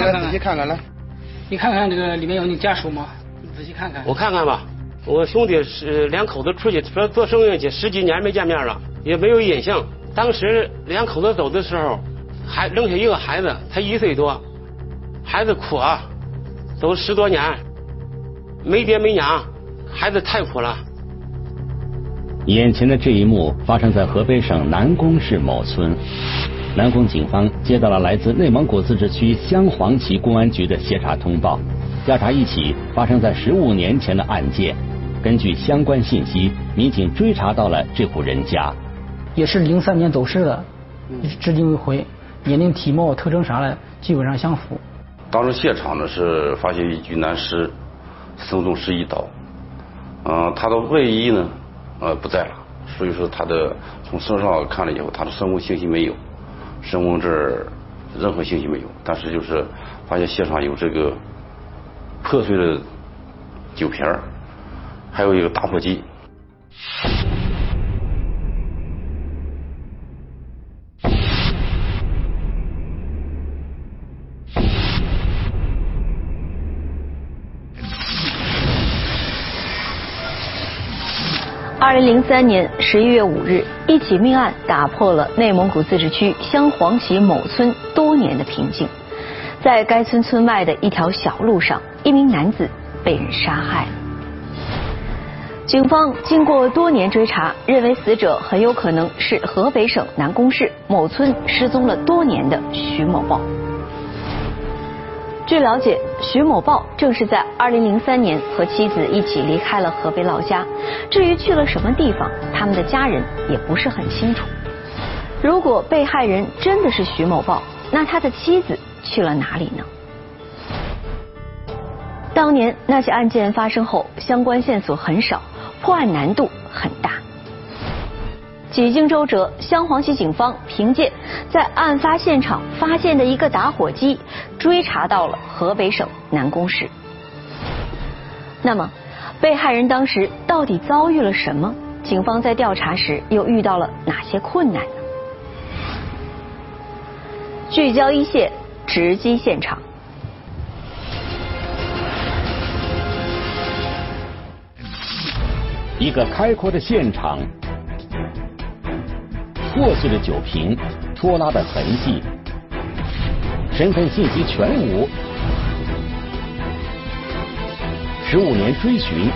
来，仔细看看来。你看看这个里面有你家属吗？你仔细看看。我看看吧。我兄弟是两口子出去说做生意去，十几年没见面了，也没有音信。当时两口子走的时候，还扔下一个孩子，才一岁多，孩子苦啊，都十多年，没爹没娘，孩子太苦了。眼前的这一幕发生在河北省南宫市某村，南宫警方接到了来自内蒙古自治区镶黄旗公安局的协查通报，调查一起发生在十五年前的案件。根据相关信息，民警追查到了这户人家，也是零三年走失的，至今未回，年龄、体貌、特征啥的基本上相符。当时现场呢是发现一具男尸，身中十一刀，嗯，他的外衣呢呃不在了，所以说他的从身上看了以后，他的生物信息没有，身份证任何信息没有，但是就是发现现场有这个破碎的酒瓶。还有一个打火机。二零零三年十一月五日，一起命案打破了内蒙古自治区镶黄旗某村多年的平静。在该村村外的一条小路上，一名男子被人杀害。警方经过多年追查，认为死者很有可能是河北省南宫市某村失踪了多年的徐某豹。据了解，徐某豹正是在2003年和妻子一起离开了河北老家。至于去了什么地方，他们的家人也不是很清楚。如果被害人真的是徐某豹，那他的妻子去了哪里呢？当年那起案件发生后，相关线索很少。破案难度很大。几经周折，镶黄旗警方凭借在案发现场发现的一个打火机，追查到了河北省南宫市。那么，被害人当时到底遭遇了什么？警方在调查时又遇到了哪些困难呢？聚焦一线，直击现场。一个开阔的现场，破碎的酒瓶，拖拉的痕迹，身份信息全无。十五年追寻，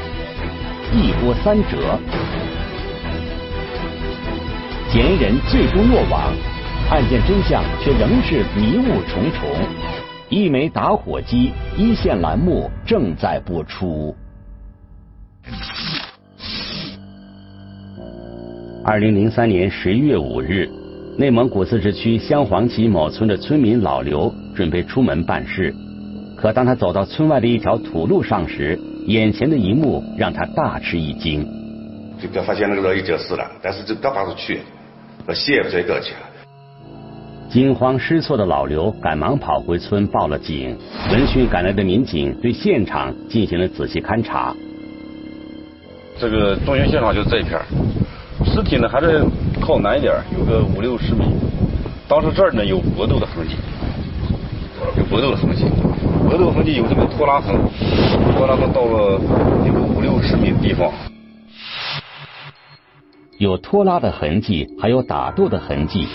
一波三折，嫌疑人最终落网，案件真相却仍是迷雾重重。一枚打火机，一线栏目正在播出。二零零三年十一月五日，内蒙古自治区镶黄旗某村的村民老刘准备出门办事，可当他走到村外的一条土路上时，眼前的一幕让他大吃一惊。就刚发现那个老已经死了，但是就刚把他去，把血也不再搞去了。惊慌失措的老刘赶忙跑回村报了警，闻讯赶来的民警对现场进行了仔细勘查。这个中心现场就是这一片。尸体呢还是靠南一点，有个五六十米。当时这儿呢有搏斗的痕迹，有搏斗的痕迹，搏斗痕迹有这个拖拉痕，拖拉痕到了有个五六十米的地方。有拖拉的痕迹，还有打斗的痕迹。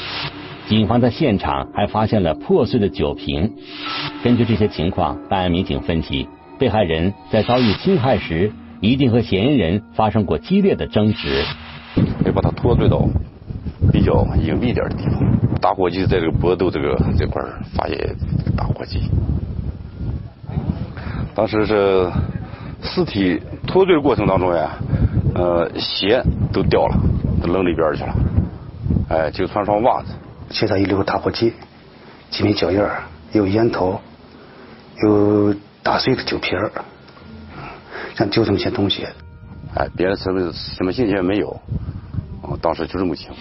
警方在现场还发现了破碎的酒瓶。根据这些情况，办案民警分析，被害人在遭遇侵害时，一定和嫌疑人发生过激烈的争执。得把它拖拽到比较隐蔽点的地方。打火机在这个搏斗这个这块发现打火机。当时是尸体拖拽过程当中呀，呃，鞋都掉了，都扔里边去了。哎，就穿双袜子。现场有留打火机，几枚脚印有烟头，有打碎的酒瓶像就这么些东西。哎，别的什么什么信息也没有，哦，当时就这么情况。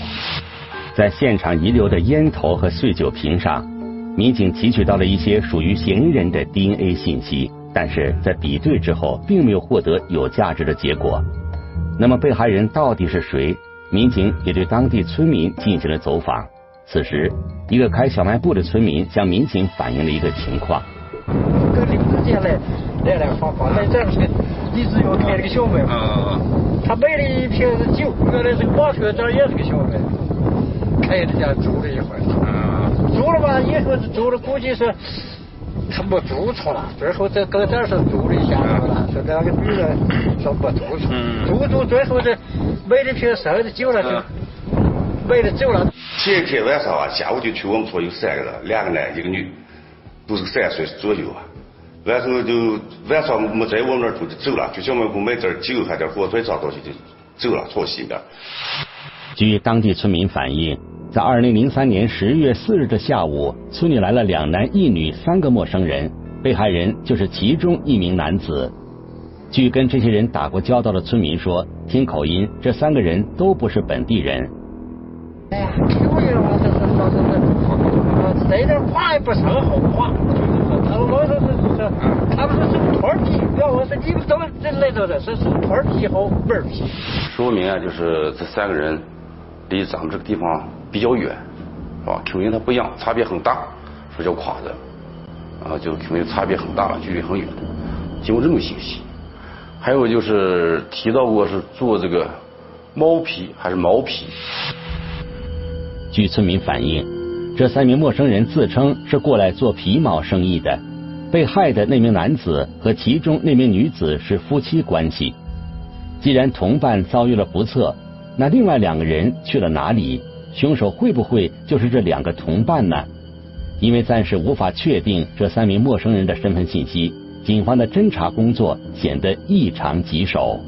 在现场遗留的烟头和碎酒瓶上，民警提取到了一些属于嫌疑人的 DNA 信息，但是在比对之后，并没有获得有价值的结果。那么被害人到底是谁？民警也对当地村民进行了走访，此时，一个开小卖部的村民向民警反映了一个情况：跟林子间来来来往往，那这是个一直要开了个小卖部，他买了一瓶是酒，原来是个马车，这也是个小卖部，开着家住了一会儿，住了吧，以后住了估计是。他没住处了，最后在跟这儿是住了一下子了，说两个女人说没住出，住住最后这买了瓶剩的酒了就买了走了。前一天晚上啊，下午就去我们村有三个人，两个男一个女，都是三十岁左右啊。完后就晚上没在我们那儿住就走了，去小卖部买点酒还点火腿啥东西就走了，从西边。据当地村民反映。在二零零三年十月四日的下午，村里来了两男一女三个陌生人，被害人就是其中一名男子。据跟这些人打过交道的村民说，听口音，这三个人都不是本地人。哎呀，口音我这是老是是，这点话也不是好话，我们老是是是，他们说是托儿皮，要我说你们都人来的，说是托儿皮好门儿皮。说明啊，就是这三个人离咱们这个地方。比较远，是吧？口音它不一样，差别很大，说叫垮的，啊，就口音差别很大了，距离很远。经过这么信息，还有就是提到过是做这个猫皮还是毛皮。据村民反映，这三名陌生人自称是过来做皮毛生意的。被害的那名男子和其中那名女子是夫妻关系。既然同伴遭遇了不测，那另外两个人去了哪里？凶手会不会就是这两个同伴呢？因为暂时无法确定这三名陌生人的身份信息，警方的侦查工作显得异常棘手。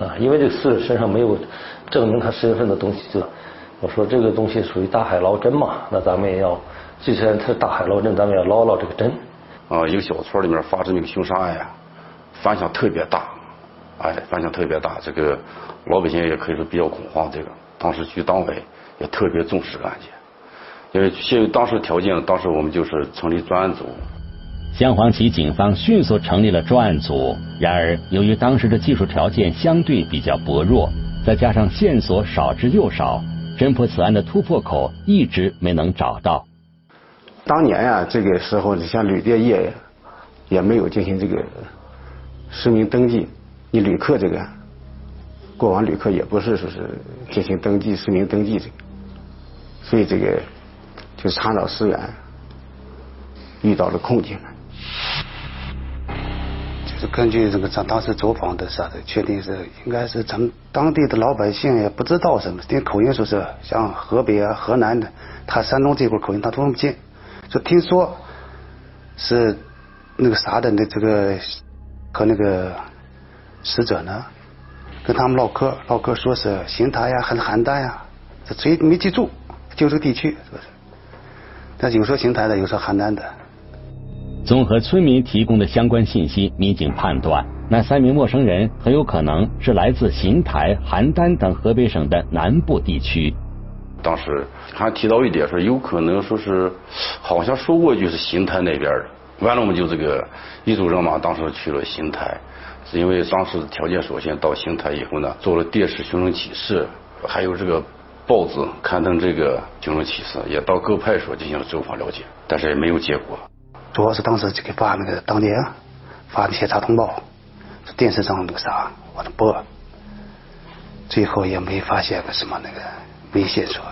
啊，因为这四人身上没有证明他身份的东西，就我说这个东西属于大海捞针嘛，那咱们也要，既然他大海捞针，咱们要捞捞这个针。啊，一个小村里面发生那个凶杀案呀，反响特别大，哎，反响特别大，这个老百姓也可以说比较恐慌。这个当时区党委。也特别重视这个案件，因为限于当时条件，当时我们就是成立专案组。镶黄旗警方迅速成立了专案组，然而由于当时的技术条件相对比较薄弱，再加上线索少之又少，侦破此案的突破口一直没能找到。当年呀，这个时候你像旅店业也没有进行这个实名登记，你旅客这个过往旅客也不是说是进行登记实名登记这个。所以这个就查找尸源遇到了困境，就是根据这个咱当时走访的啥的，确定是应该是咱们当地的老百姓也不知道什么，听口音说是像河北啊、河南的，他山东这块口音他听不见，就听说是那个啥的那这个和那个死者呢跟他们唠嗑，唠嗑说是邢台呀还是邯郸呀，这谁没记住。就这个地区是不是？但有说邢台的，有说邯郸的。综合村民提供的相关信息，民警判断，那三名陌生人很有可能是来自邢台、邯郸等河北省的南部地区。当时还提到一点，说有可能说是，好像说过就是邢台那边的。完了，我们就这个一组人马当时去了邢台，是因为当时条件所限，到邢台以后呢，做了电视寻人启事，还有这个。报纸刊登这个寻人启事，也到各派出所进行了走访了解，但是也没有结果。主要是当时就给发那个当年发的协查通报，电视上那个啥往那播，最后也没发现个什么那个没线索。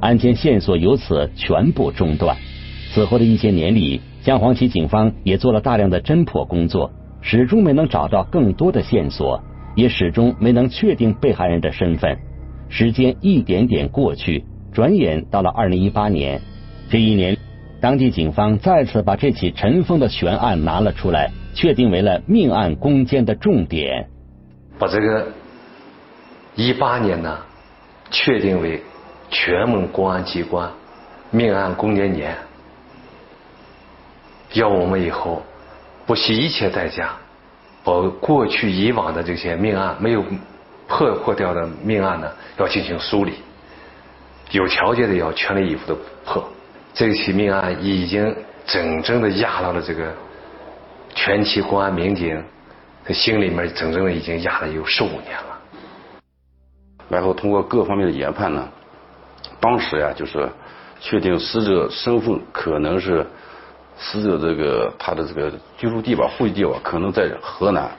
案件线索由此全部中断。此后的一些年里，江黄旗警方也做了大量的侦破工作，始终没能找到更多的线索，也始终没能确定被害人的身份。时间一点点过去，转眼到了二零一八年。这一年，当地警方再次把这起尘封的悬案拿了出来，确定为了命案攻坚的重点。把这个一八年呢，确定为全门公安机关命案攻坚年，要我们以后不惜一切代价，把过去以往的这些命案没有。破破掉的命案呢，要进行梳理，有条件的要全力以赴的破。这起命案已经整整的压到了这个全体公安民警的心里面，整整的已经压了有十五年了。然后通过各方面的研判呢，当时呀，就是确定死者身份可能是死者这个他的这个居住地吧，户籍地吧，可能在河南。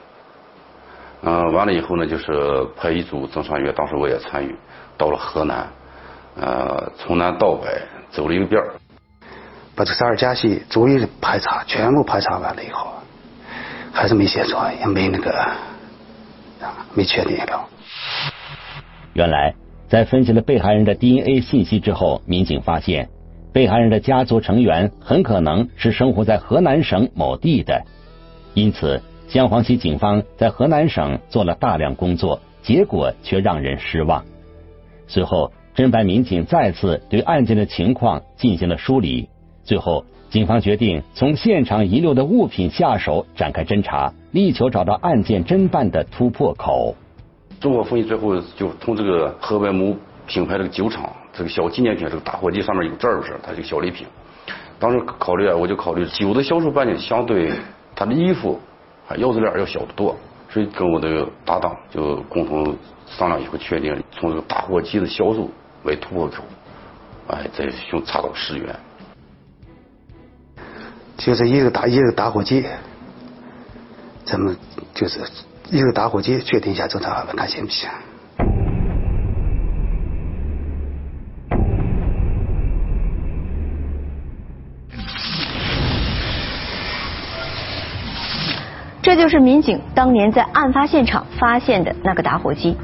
嗯，完了以后呢，就是派一组侦查员，当时我也参与，到了河南，呃，从南到北走了一个遍，把这十二家系逐一排查，全部排查完了以后，还是没写错，也没那个，没确定了。原来，在分析了被害人的 DNA 信息之后，民警发现，被害人的家族成员很可能是生活在河南省某地的，因此。香黄旗警方在河南省做了大量工作，结果却让人失望。随后，侦办民警再次对案件的情况进行了梳理。最后，警方决定从现场遗留的物品下手展开侦查，力求找到案件侦办的突破口。综合分析，最后就从这个河北某品牌这个酒厂这个小纪念品这个打火机上面有字儿是它这个小礼品。当时考虑啊，我就考虑酒的销售半径相对他的衣服啊。腰子链要小得多，所以跟我的搭档就共同商量以后，确定从这个打火机的销售为突破口，哎，再寻查找十元。就是一个打一个打火机，咱们就是一个打火机，确定一下侦查，看行不行？这就是民警当年在案发现场发现的那个打火机，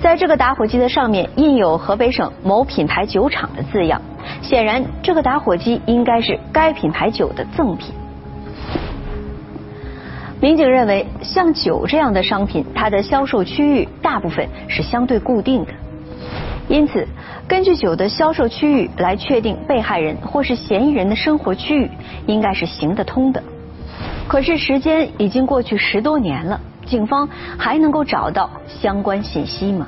在这个打火机的上面印有河北省某品牌酒厂的字样，显然这个打火机应该是该品牌酒的赠品。民警认为，像酒这样的商品，它的销售区域大部分是相对固定的，因此根据酒的销售区域来确定被害人或是嫌疑人的生活区域，应该是行得通的。可是时间已经过去十多年了，警方还能够找到相关信息吗？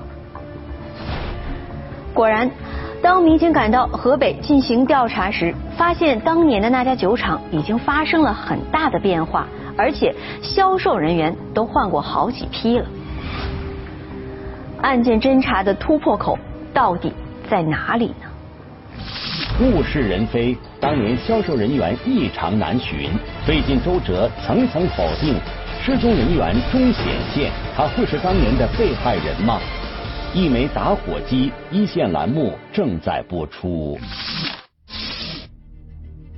果然，当民警赶到河北进行调查时，发现当年的那家酒厂已经发生了很大的变化，而且销售人员都换过好几批了。案件侦查的突破口到底在哪里呢？物是人非，当年销售人员异常难寻，费尽周折，层层否定，失踪人员终显现，他会是当年的被害人吗？一枚打火机，一线栏目正在播出。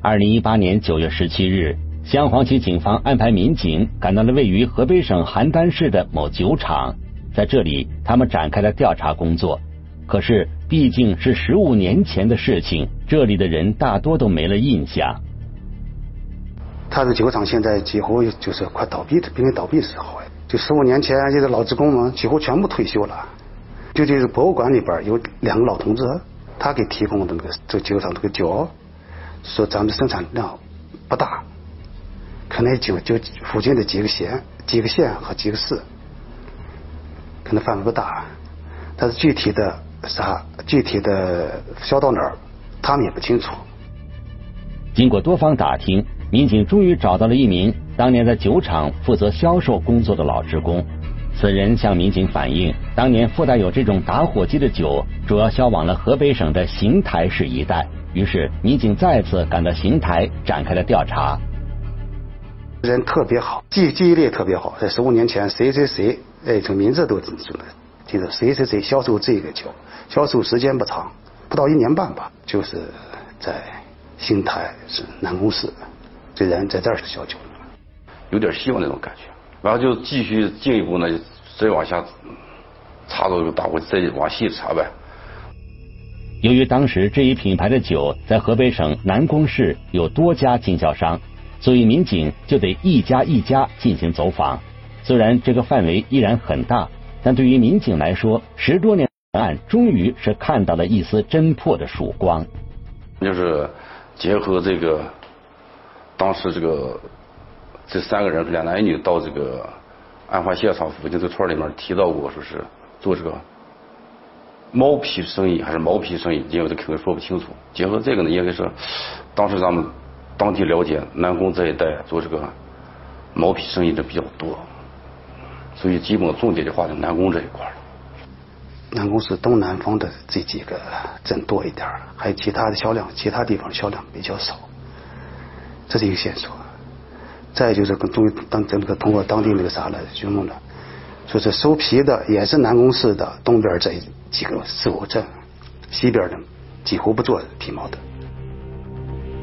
二零一八年九月十七日，镶黄旗警方安排民警赶到了位于河北省邯郸市的某酒厂，在这里，他们展开了调查工作。可是，毕竟是十五年前的事情，这里的人大多都没了印象。他的酒厂现在几乎就是快倒闭的，濒临倒闭的时候。就十五年前，这些老职工们几乎全部退休了。就这个博物馆里边有两个老同志，他给提供的那个这个酒厂这个酒，说咱们的生产量不大，可能就就附近的几个县、几个县和几个市，可能范围不大，但是具体的。啥具体的销到哪儿，他们也不清楚。经过多方打听，民警终于找到了一名当年在酒厂负责销售工作的老职工。此人向民警反映，当年附带有这种打火机的酒，主要销往了河北省的邢台市一带。于是，民警再次赶到邢台，展开了调查。人特别好，记记忆力特别好，在十五年前，谁谁谁，哎，这名字都记住了。记得谁谁谁销售这个酒。销售时间不长，不到一年半吧，就是在邢台是南宫市，这人在这儿是销酒，有点希望那种感觉。然后就继续进一步呢，再往下查到这个大户，再往细查呗。由于当时这一品牌的酒在河北省南宫市有多家经销商，所以民警就得一家一家进行走访。虽然这个范围依然很大，但对于民警来说，十多年。案终于是看到了一丝侦破的曙光，就是结合这个当时这个这三个人两男一女到这个案发现场附近这村里面提到过，说是做这个毛皮生意还是毛皮生意，因为这肯定说不清楚。结合这个呢，应该是当时咱们当地了解南宫这一带做这个毛坯生意的比较多，所以基本重点就划在南宫这一块。南宫市东南方的这几个镇多一点还有其他的销量，其他地方销量比较少，这是一个线索。再就是跟中当这个通过当地那个啥了询问了，说是收皮的也是南宫市的东边这几个四五镇，西边的几乎不做皮毛的。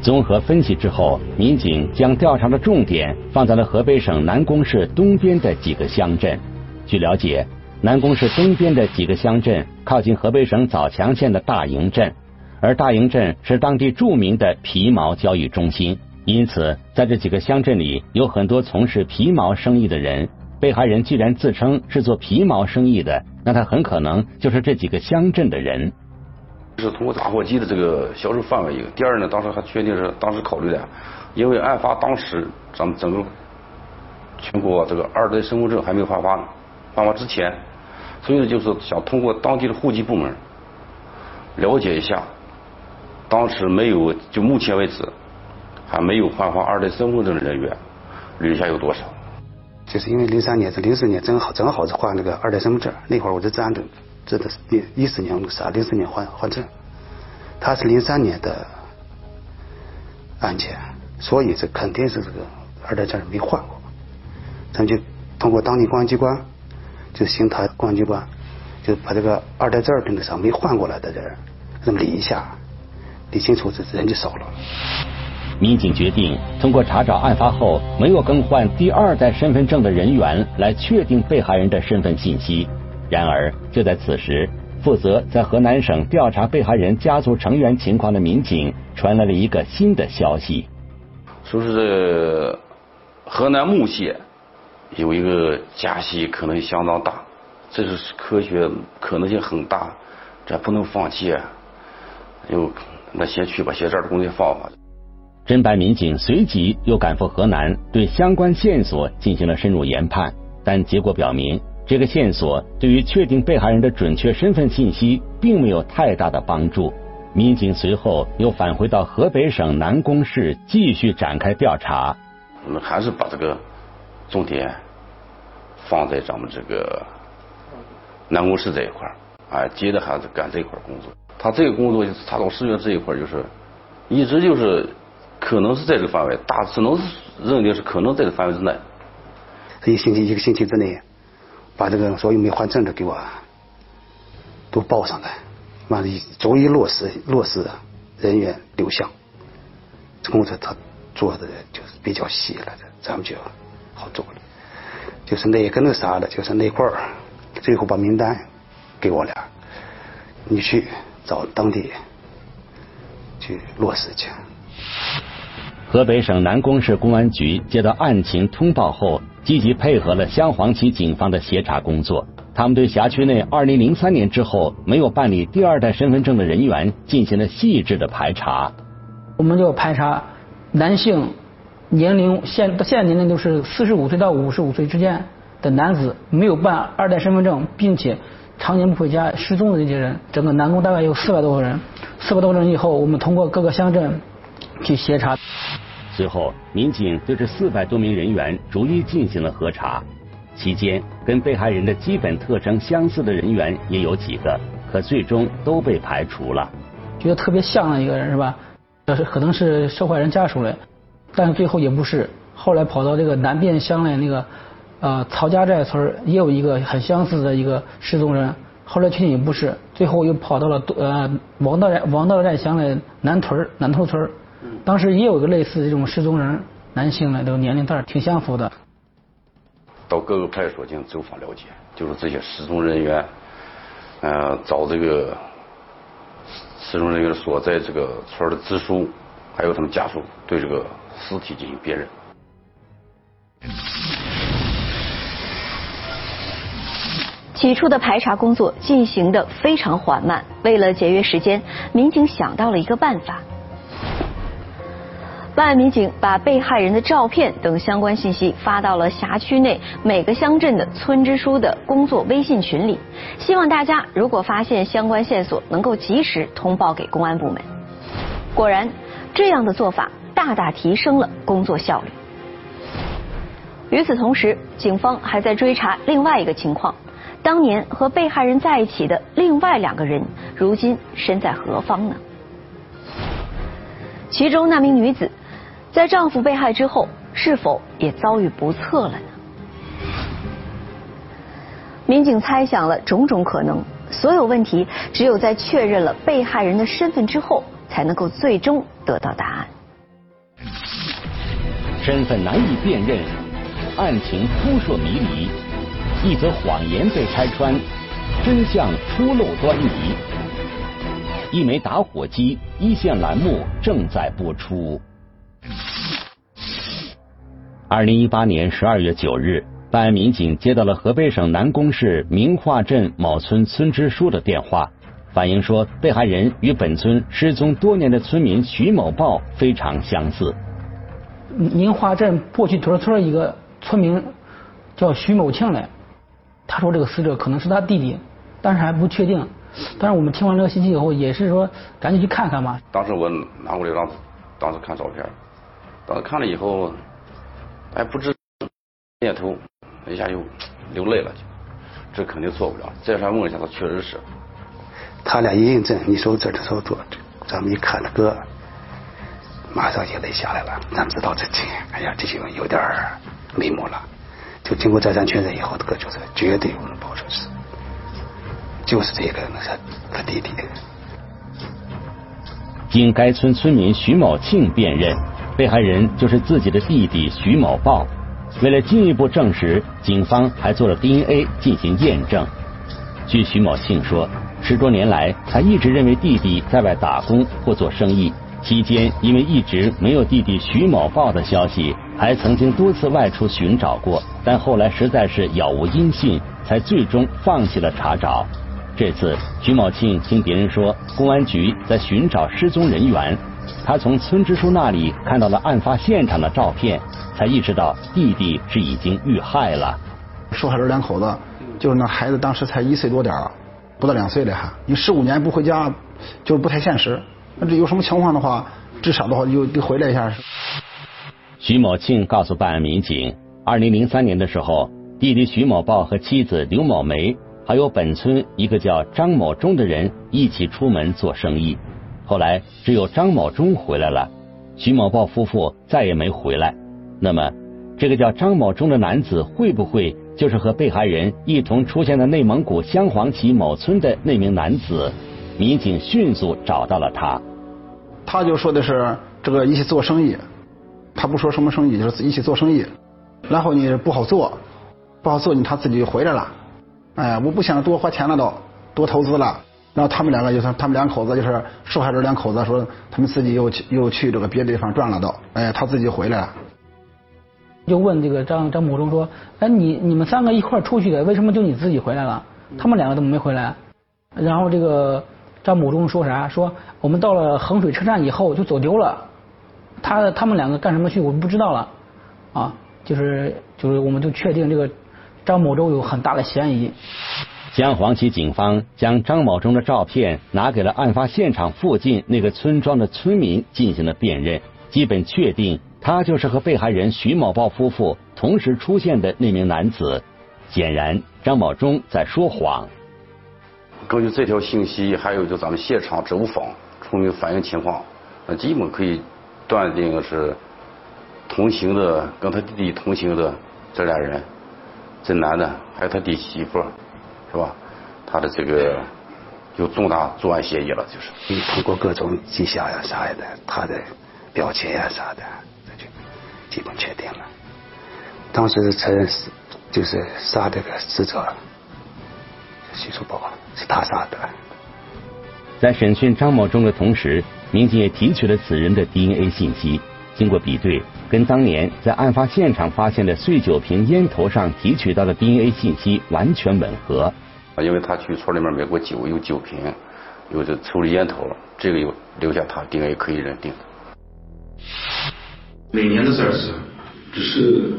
综合分析之后，民警将调查的重点放在了河北省南宫市东边的几个乡镇。据了解，南宫市东边的几个乡镇靠近河北省枣强县的大营镇，而大营镇是当地著名的皮毛交易中心。因此，在这几个乡镇里，有很多从事皮毛生意的人。被害人既然自称是做皮毛生意的，那他很可能就是这几个乡镇的人。是通过打火机的这个销售范围一个。第二呢，当时还确定是当时考虑的，因为案发当时咱们整个全国这个二代身份证还没有发发呢，发发之前，所以呢就是想通过当地的户籍部门了解一下，当时没有就目前为止还没有换发二代身份证的人员留下有多少？就是因为零三年是零四年正好正好是换那个二代身份证，那会儿我在治安的。这的是一一四年那个啥，零四年换换证，他是零三年的案件，所以这肯定是这个二代证没换过。咱就通过当地公安机关，就邢台公安机关，就把这个二代证跟那啥没换过来的人，那么理一下，理清楚，这人就少了。民警决定通过查找案发后没有更换第二代身份证的人员，来确定被害人的身份信息。然而，就在此时，负责在河南省调查被害人家族成员情况的民警传来了一个新的消息，说是河南木县有一个家系可能相当大，这是科学可能性很大，这不能放弃啊！又那先去把这儿的工作放放。侦办民警随即又赶赴河南，对相关线索进行了深入研判，但结果表明。这个线索对于确定被害人的准确身份信息并没有太大的帮助。民警随后又返回到河北省南宫市继续展开调查。我们还是把这个重点放在咱们这个南宫市这一块儿，啊，接着还是干这一块工作。他这个工作就是查找失源这一块，就是一直就是可能是在这个范围，大只能是认定是可能在这个范围之内。一个星期，一个星期之内。把这个所有没换证的给我都报上来，完了，逐一落实落实人员流向，工作他做的就是比较细了，咱们就好做了。就是那个那啥的，就是那块儿，最后把名单给我俩，你去找当地去落实去。河北省南宫市公安局接到案情通报后。积极配合了镶黄旗警方的协查工作，他们对辖区内2003年之后没有办理第二代身份证的人员进行了细致的排查。我们就排查男性年龄现现在年龄都是45岁到55岁之间的男子，没有办二代身份证，并且常年不回家失踪的这些人，整个南宫大概有四百多个人。四百多个人以后，我们通过各个乡镇去协查。随后，民警对这四百多名人员逐一进行了核查，期间跟被害人的基本特征相似的人员也有几个，可最终都被排除了。觉得特别像的一个人是吧？这是可能是受害人家属的，但是最后也不是。后来跑到这个南边乡的那个呃曹家寨村也有一个很相似的一个失踪人，后来确定也不是。最后又跑到了呃王道寨王道寨乡的南屯南头村当时也有个类似这种失踪人，男性呢，都年龄段挺相符的。到各个派出所进行走访了解，就是这些失踪人员，呃，找这个失踪人员所在这个村的支书，还有他们家属，对这个尸体进行辨认。起初的排查工作进行的非常缓慢，为了节约时间，民警想到了一个办法。办案民警把被害人的照片等相关信息发到了辖区内每个乡镇的村支书的工作微信群里，希望大家如果发现相关线索，能够及时通报给公安部门。果然，这样的做法大大提升了工作效率。与此同时，警方还在追查另外一个情况：当年和被害人在一起的另外两个人，如今身在何方呢？其中那名女子，在丈夫被害之后，是否也遭遇不测了呢？民警猜想了种种可能，所有问题只有在确认了被害人的身份之后，才能够最终得到答案。身份难以辨认，案情扑朔迷离。一则谎言被拆穿，真相初露端倪。一枚打火机，一线栏目正在播出。二零一八年十二月九日，办案民警接到了河北省南宫市明化镇某村村支书的电话，反映说被害人与本村失踪多年的村民徐某豹非常相似。明化镇过去屯村一个村民叫徐某庆来。他说这个死者可能是他弟弟，但是还不确定。但是我们听完这个信息以后，也是说赶紧去看看嘛。当时我拿过来让当时看照片，当时看了以后，还不知念头，一下就流泪了，这肯定做不了。再三问一下，他确实是。他俩一印证，你说这的操作，咱们一看那个，马上眼泪下来了。咱们知道这情，哎呀，这些有点眉目了。就经过再三确认以后，这个就是绝对不能报出是，就是这个那是他弟弟。经该村村民徐某庆辨认，被害人就是自己的弟弟徐某豹。为了进一步证实，警方还做了 DNA 进行验证。据徐某庆说，十多年来，他一直认为弟弟在外打工或做生意。期间，因为一直没有弟弟徐某豹的消息，还曾经多次外出寻找过，但后来实在是杳无音信，才最终放弃了查找。这次，徐某庆听别人说公安局在寻找失踪人员，他从村支书那里看到了案发现场的照片，才意识到弟弟是已经遇害了。受害人两口子，就是那孩子当时才一岁多点儿，不到两岁了还，你十五年不回家，就是不太现实。那这有什么情况的话，至少的话就得回来一下。徐某庆告诉办案民警，二零零三年的时候，弟弟徐某豹和妻子刘某梅，还有本村一个叫张某忠的人一起出门做生意。后来只有张某忠回来了，徐某豹夫妇再也没回来。那么，这个叫张某忠的男子会不会就是和被害人一同出现在内蒙古镶黄旗某村的那名男子？民警迅速找到了他，他就说的是这个一起做生意，他不说什么生意，就是一起做生意。然后呢不好做，不好做你他自己就回来了。哎，我不想多花钱了都，多投资了。然后他们两个就是他们两口子就是受害者两口子说他们自己又去又去这个别的地方转了都，哎，他自己回来了。就问这个张张某忠说，哎，你你们三个一块出去的，为什么就你自己回来了？他们两个怎么没回来？然后这个。张某忠说啥？说我们到了衡水车站以后就走丢了，他他们两个干什么去？我们不知道了，啊，就是就是我们就确定这个张某忠有很大的嫌疑。江黄旗警方将张某忠的照片拿给了案发现场附近那个村庄的村民进行了辨认，基本确定他就是和被害人徐某豹夫妇同时出现的那名男子。显然，张某忠在说谎。根据这条信息，还有就咱们现场走访村民反映情况，那基本可以断定是同行的跟他弟弟同行的这俩人，这男的还有他弟媳妇，是吧？他的这个有重大作案嫌疑了，就是。你通过各种迹象呀啥的，他的表情呀啥的，这就基本确定了。当时是承认是就是杀这个死者。徐书宝是他杀的。在审讯张某忠的同时，民警也提取了此人的 DNA 信息。经过比对，跟当年在案发现场发现的碎酒瓶烟头上提取到的 DNA 信息完全吻合。啊因为他去村里面买过酒，有酒瓶，有这抽的烟头，这个有留下他 DNA 可以认定。那年的事是，只是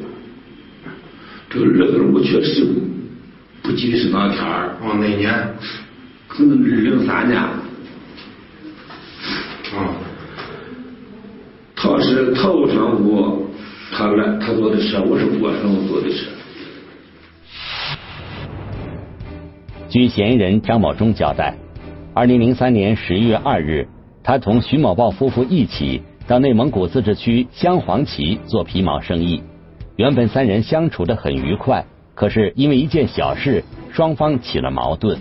这个日子我确实。不记得是哪天儿，往那年可能是零三年，啊，他是头上午他来他坐的车，我是过上午坐的车。据嫌疑人张某忠交代，二零零三年十一月二日，他同徐某豹夫妇一起到内蒙古自治区镶黄旗做皮毛生意。原本三人相处的很愉快，可是因为一件小事，双方起了矛盾。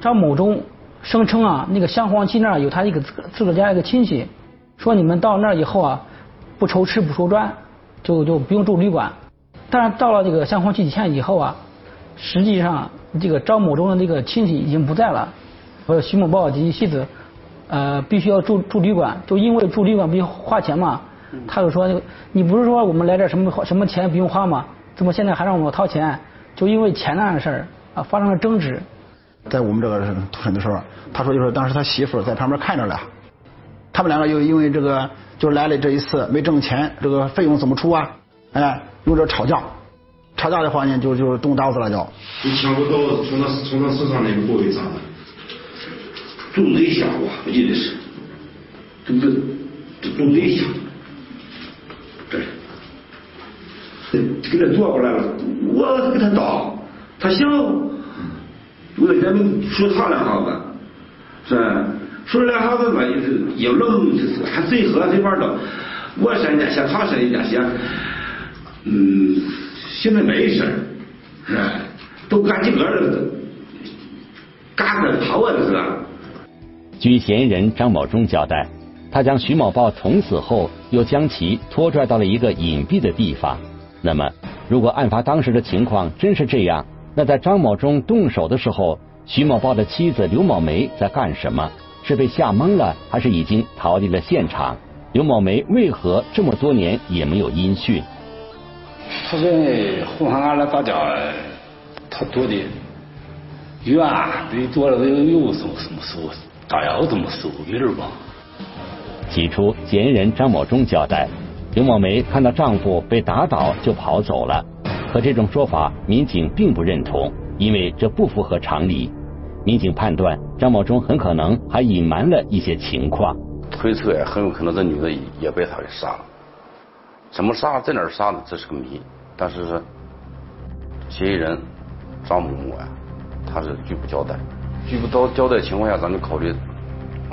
张某忠声称啊，那个镶黄旗那儿有他一个自自个家一个亲戚，说你们到那儿以后啊，不愁吃不愁穿，就就不用住旅馆。但是到了这个镶黄旗以前以后啊，实际上这个张某忠的那个亲戚已经不在了，和徐某豹及其妻子呃必须要住住旅馆，就因为住旅馆必须花钱嘛。他就说：“你不是说我们来这什么什么钱不用花吗？怎么现在还让我们掏钱？就因为钱那事儿啊，发生了争执。在我们这个突审的时候，他说就是当时他媳妇在旁边看着了，他们两个又因为这个就来了这一次没挣钱，这个费用怎么出啊？哎，有点吵架，吵架的话呢就就动刀子了就。你抢不刀子从他从他身上那个部位上的，肚子一下吧，我记得是，这个这肚子一下。”给他坐过来了，我给他倒，他想，我咱们说他两下子，是？说两下子吧，就是也愣，就是还谁喝谁玩的。我说人家些，他说人家些，嗯，现在没事是吧？都干几个了，干个跑啊，这是。据嫌疑人张某忠交代，他将徐某豹捅死后，又将其拖拽到了一个隐蔽的地方。那么，如果案发当时的情况真是这样，那在张某忠动手的时候，徐某豹的妻子刘某梅在干什么？是被吓懵了，还是已经逃离了现场？刘某梅为何这么多年也没有音讯？他在红山俺来打架，他躲的远，得躲了有有什么什么时候，大腰这么瘦一点吧。起初，嫌疑人张某忠交代。刘某梅看到丈夫被打倒就跑走了，可这种说法民警并不认同，因为这不符合常理。民警判断张某忠很可能还隐瞒了一些情况，推测呀，很有可能这女的也被他给杀了。怎么杀，在哪儿杀的，这是个谜。但是，嫌疑人张某某呀，他是拒不交代。拒不交交代情况下，咱们考虑，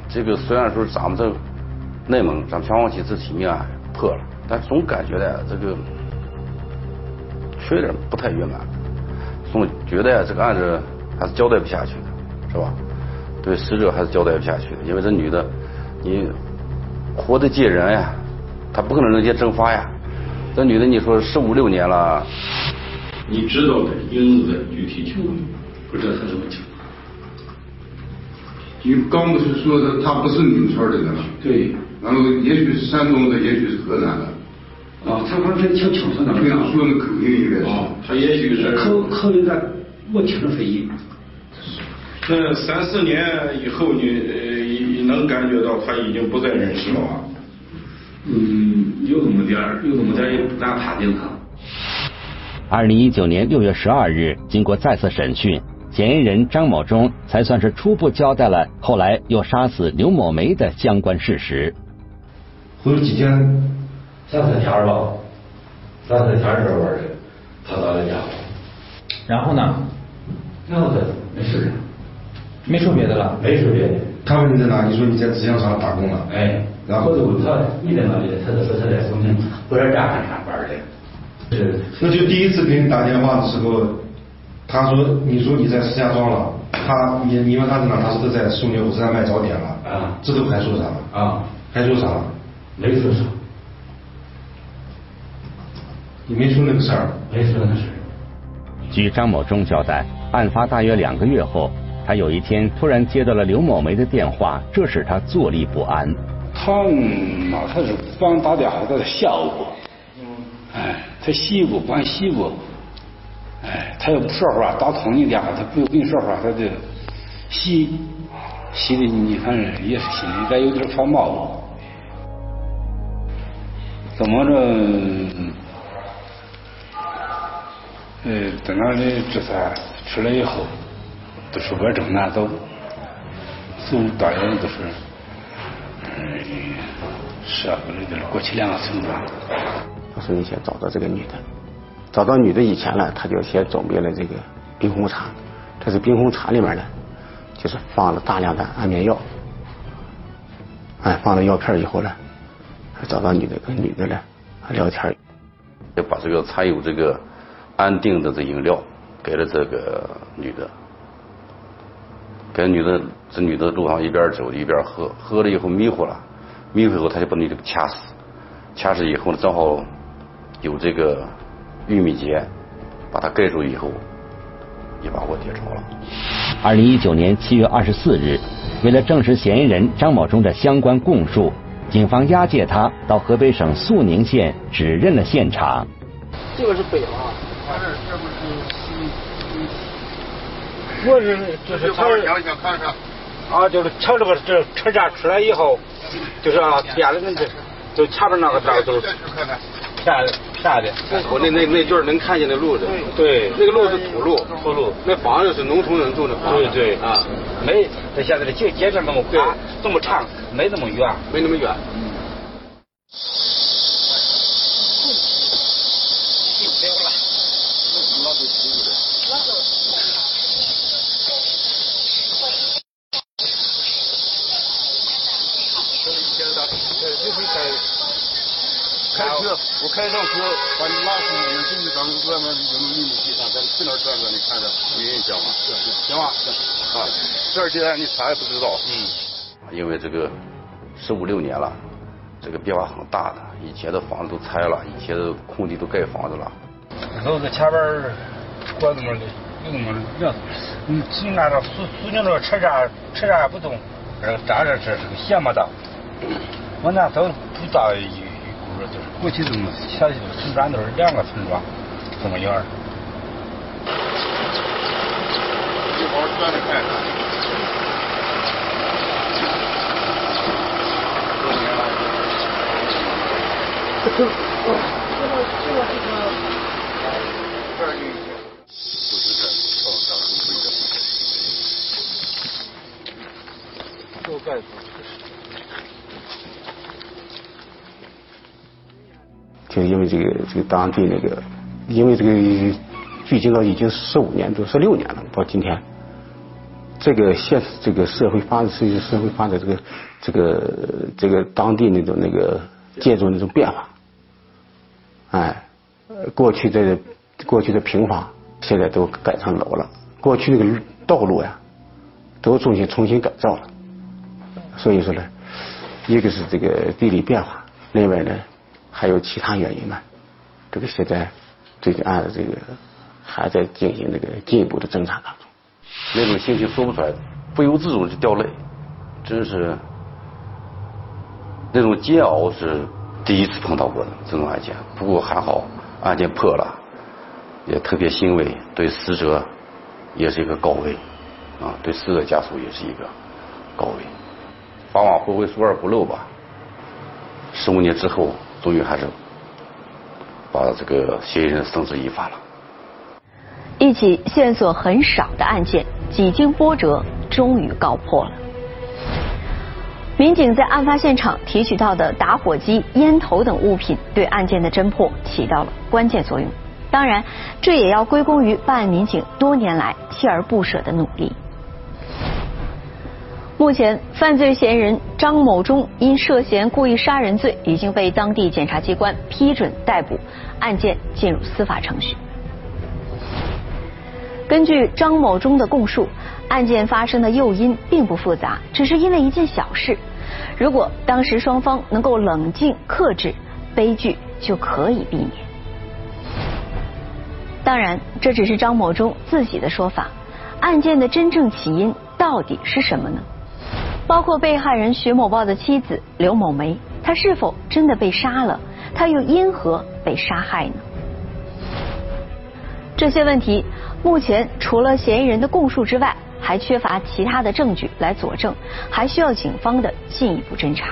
这个虽然说咱们这内蒙咱镶黄旗这起命案破了。但总感觉呢，这个缺点不太圆满，总觉得呀，这个案子还是交代不下去，是吧？对死者还是交代不下去，因为这女的，你活的借人呀，她不可能人间蒸发呀。这女的，你说十五六年了，你知道的英子的具体情况，不知道她什么情况？你刚不是说的她不是你们村的人吗？对。然后也许是山东的，也许是河南的。啊，他好像挺清楚的，听说的口音应该是。啊，他也许是。口口音的我听着分音。这三四年以后，你呃能感觉到他已经不在人世了吧？嗯，有那么点儿，有那么点儿，也不敢判定他。二零一九年六月十二日，经过再次审讯，嫌疑人张某忠才算是初步交代了后来又杀死刘某梅的相关事实。回了几天。三四天吧，三四天时候他到了家，然后呢？然后他没事没说别的了，没说别的。他问你在哪？你说你在纸箱厂打工了。哎，然后就问他你在哪里？他就说他在重庆火车站上班的。是。那就第一次给你打电话的时候，他说你说你在石家庄了，他你你问他在哪？他说他在松林火车站卖早点了。啊。这都还说啥了？啊。还说啥了？没说啥。你没说那个事儿，没说那事儿。据张某忠交代，案发大约两个月后，他有一天突然接到了刘某梅的电话，这使他坐立不安。他嘛，他是帮打电话，他在吓我。哎，他洗过，帮洗过。哎，他又不说话，打通你电话，他不跟你说话，他就洗，洗的你反正也是心里再有点发毛。怎么着？呃，在那里这才出来以后，都是外证拿走，走大约都是，嗯，十二个月的过去两个村庄。他说你先找到这个女的，找到女的以前呢，他就先准备了这个冰红茶。他他是冰红茶里面呢，就是放了大量的安眠药，哎，放了药片以后呢，找到女的跟女的呢聊天，就把这个掺有这个安定的这饮料给了这个女的，给女的，这女的路上一边走一边喝，喝了以后迷糊了，迷糊以后他就把女的掐死，掐死以后呢，正好有这个玉米结，把它盖住以后。一把火点着了。二零一九年七月二十四日，为了证实嫌疑人张某忠的相关供述，警方押解他到河北省肃宁县指认了现场。这个是北吗？这这不是。我是就是瞧着想想看看。啊，就是瞧这个这车站出来以后，就是啊，边的那个，就前面那个道都是。下的下的，我那那那卷能看见那路子，对，那个路是土路，土路，那房子是农村人住的房，对对。啊，没，那现在的街街面那么宽，这么长，没那么远，没那么远。我开上车把你拉出去，进去咱们外面有秘密地方，咱去那转转，你看着有印象吗？行吧，行啊，这儿既然你啥也不知道，嗯，因为这个十五六年了，这个变化很大的，以前的房子都拆了，以前的空地都盖房子了。都在前边管那么的，那么热，你进那个苏苏宁那个车站，车站也不动，这站着这是个斜坡道，往那走不到一。就是过去怎么小的村庄都是两个村庄这么远儿。一会儿转着看看。这个，这个，这个，这个。这儿有，就是这，哦，这个盖子。因为这个这个当地那个，因为这个距今到已经十五年多十六年了，到今天，这个现这个社会发展，随着社会发展，这个这个这个当地那种那个建筑那种变化，哎，过去的过去的平房现在都改成楼了，过去那个道路呀，都重新重新改造了，所以说呢，一个是这个地理变化，另外呢。还有其他原因吗？这个现在这个案子这个还在进行这个进一步的侦查当中。那种心情说不出来，不由自主的掉泪，真是那种煎熬是第一次碰到过的这种案件。不过还好，案件破了，也特别欣慰，对死者也是一个高慰啊，对死者家属也是一个高慰。法网恢恢，疏而不漏吧。十五年之后。终于还是把这个嫌疑人绳之以法了。一起线索很少的案件，几经波折，终于告破了。民警在案发现场提取到的打火机、烟头等物品，对案件的侦破起到了关键作用。当然，这也要归功于办案民警多年来锲而不舍的努力。目前，犯罪嫌疑人张某忠因涉嫌故意杀人罪已经被当地检察机关批准逮捕，案件进入司法程序。根据张某忠的供述，案件发生的诱因并不复杂，只是因为一件小事。如果当时双方能够冷静克制，悲剧就可以避免。当然，这只是张某忠自己的说法。案件的真正起因到底是什么呢？包括被害人徐某豹的妻子刘某梅，她是否真的被杀了？她又因何被杀害呢？这些问题目前除了嫌疑人的供述之外，还缺乏其他的证据来佐证，还需要警方的进一步侦查。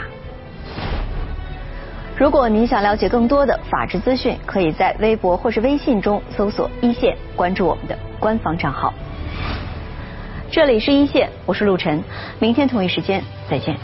如果您想了解更多的法治资讯，可以在微博或是微信中搜索“一线”，关注我们的官方账号。这里是一线，我是陆晨，明天同一时间再见。